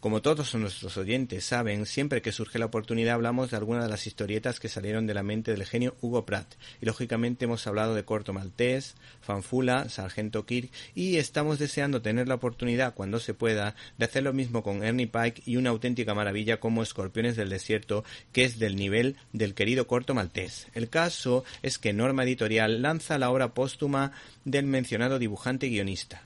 Como todos nuestros oyentes saben, siempre que surge la oportunidad hablamos de alguna de las historietas que salieron de la mente del genio Hugo Pratt. Y lógicamente hemos hablado de Corto Maltés, Fanfula, Sargento Kirk y estamos deseando tener la oportunidad, cuando se pueda, de hacer lo mismo con Ernie Pike y una auténtica maravilla como Escorpiones del Desierto, que es del nivel del querido Corto Maltés. El caso es que Norma Editorial lanza la obra póstuma del mencionado dibujante y guionista.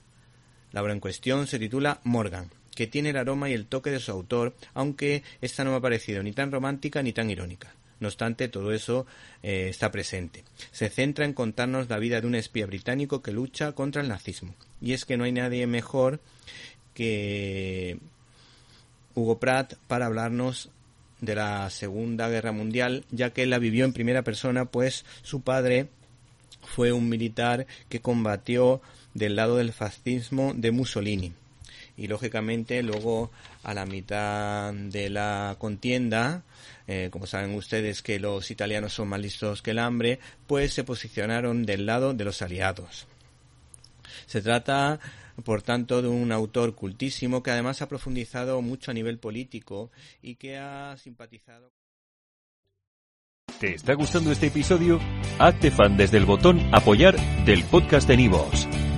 La obra en cuestión se titula Morgan que tiene el aroma y el toque de su autor, aunque esta no me ha parecido ni tan romántica ni tan irónica. No obstante, todo eso eh, está presente. Se centra en contarnos la vida de un espía británico que lucha contra el nazismo. Y es que no hay nadie mejor que Hugo Pratt para hablarnos de la Segunda Guerra Mundial, ya que él la vivió en primera persona, pues su padre fue un militar que combatió del lado del fascismo de Mussolini y lógicamente luego a la mitad de la contienda, eh, como saben ustedes que los italianos son más listos que el hambre, pues se posicionaron del lado de los aliados. Se trata, por tanto, de un autor cultísimo que además ha profundizado mucho a nivel político y que ha simpatizado. ¿Te está gustando este episodio? Hazte fan desde el botón apoyar del podcast de Nivos.